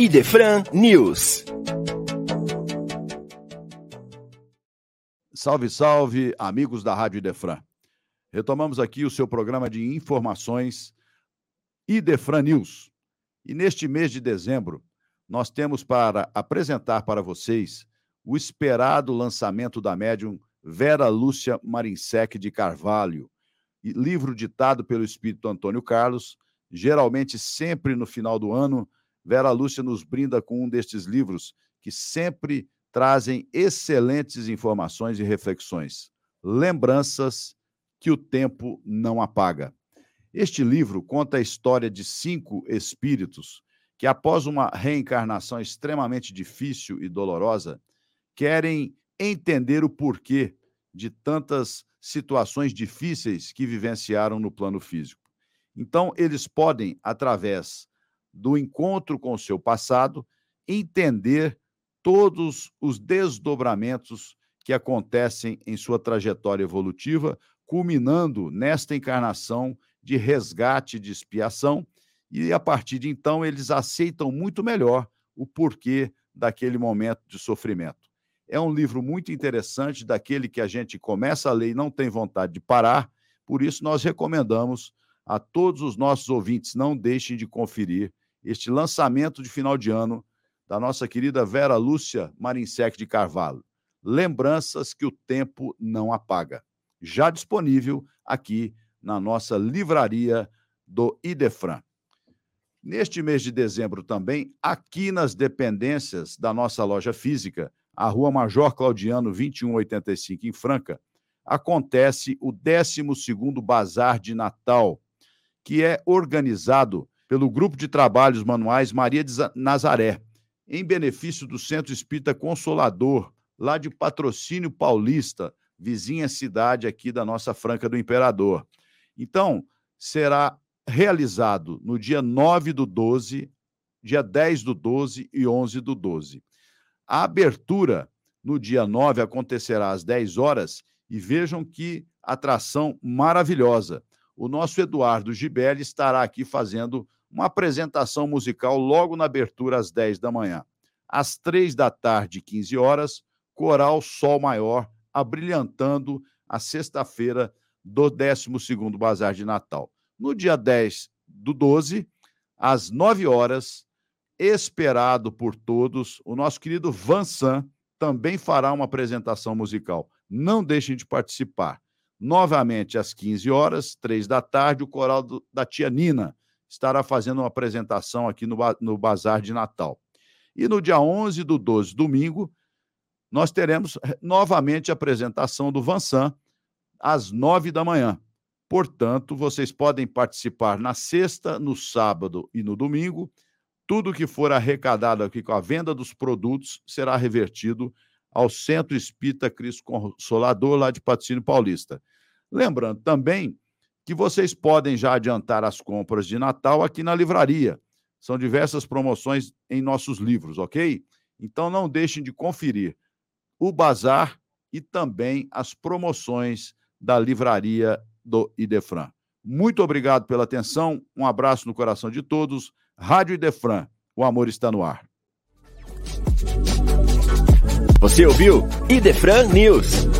Idefran News. Salve, salve, amigos da Rádio Idefran. Retomamos aqui o seu programa de informações Idefran News. E neste mês de dezembro, nós temos para apresentar para vocês o esperado lançamento da médium Vera Lúcia Marinsec de Carvalho, livro ditado pelo espírito Antônio Carlos, geralmente sempre no final do ano, Vera Lúcia nos brinda com um destes livros que sempre trazem excelentes informações e reflexões. Lembranças que o tempo não apaga. Este livro conta a história de cinco espíritos que, após uma reencarnação extremamente difícil e dolorosa, querem entender o porquê de tantas situações difíceis que vivenciaram no plano físico. Então, eles podem, através do encontro com o seu passado, entender todos os desdobramentos que acontecem em sua trajetória evolutiva, culminando nesta encarnação de resgate de expiação, e a partir de então eles aceitam muito melhor o porquê daquele momento de sofrimento. É um livro muito interessante, daquele que a gente começa a ler e não tem vontade de parar, por isso nós recomendamos a todos os nossos ouvintes, não deixem de conferir este lançamento de final de ano da nossa querida Vera Lúcia Marinsec de Carvalho. Lembranças que o tempo não apaga. Já disponível aqui na nossa livraria do Idefran. Neste mês de dezembro também, aqui nas dependências da nossa loja física, a Rua Major Claudiano 2185 em Franca, acontece o 12º Bazar de Natal, que é organizado pelo Grupo de Trabalhos Manuais Maria de Nazaré, em benefício do Centro Espírita Consolador, lá de Patrocínio Paulista, vizinha cidade aqui da nossa Franca do Imperador. Então, será realizado no dia 9 do 12, dia 10 do 12 e 11 do 12. A abertura no dia 9 acontecerá às 10 horas e vejam que atração maravilhosa. O nosso Eduardo Gibelli estará aqui fazendo uma apresentação musical logo na abertura às 10 da manhã. Às 3 da tarde, 15 horas, Coral Sol Maior, abrilhantando a sexta-feira do 12º Bazar de Natal. No dia 10 do 12, às 9 horas, esperado por todos, o nosso querido Vansan também fará uma apresentação musical. Não deixem de participar. Novamente, às 15 horas, 3 da tarde, o coral do, da tia Nina estará fazendo uma apresentação aqui no, no Bazar de Natal. E no dia 11 do 12, domingo, nós teremos eh, novamente a apresentação do Vansan, às 9 da manhã. Portanto, vocês podem participar na sexta, no sábado e no domingo. Tudo que for arrecadado aqui com a venda dos produtos será revertido ao Centro Espírita Cristo Consolador, lá de Patrocínio Paulista. Lembrando também que vocês podem já adiantar as compras de Natal aqui na livraria. São diversas promoções em nossos livros, ok? Então não deixem de conferir o bazar e também as promoções da livraria do Idefran. Muito obrigado pela atenção, um abraço no coração de todos. Rádio Idefran, o amor está no ar. Você ouviu Idefran News.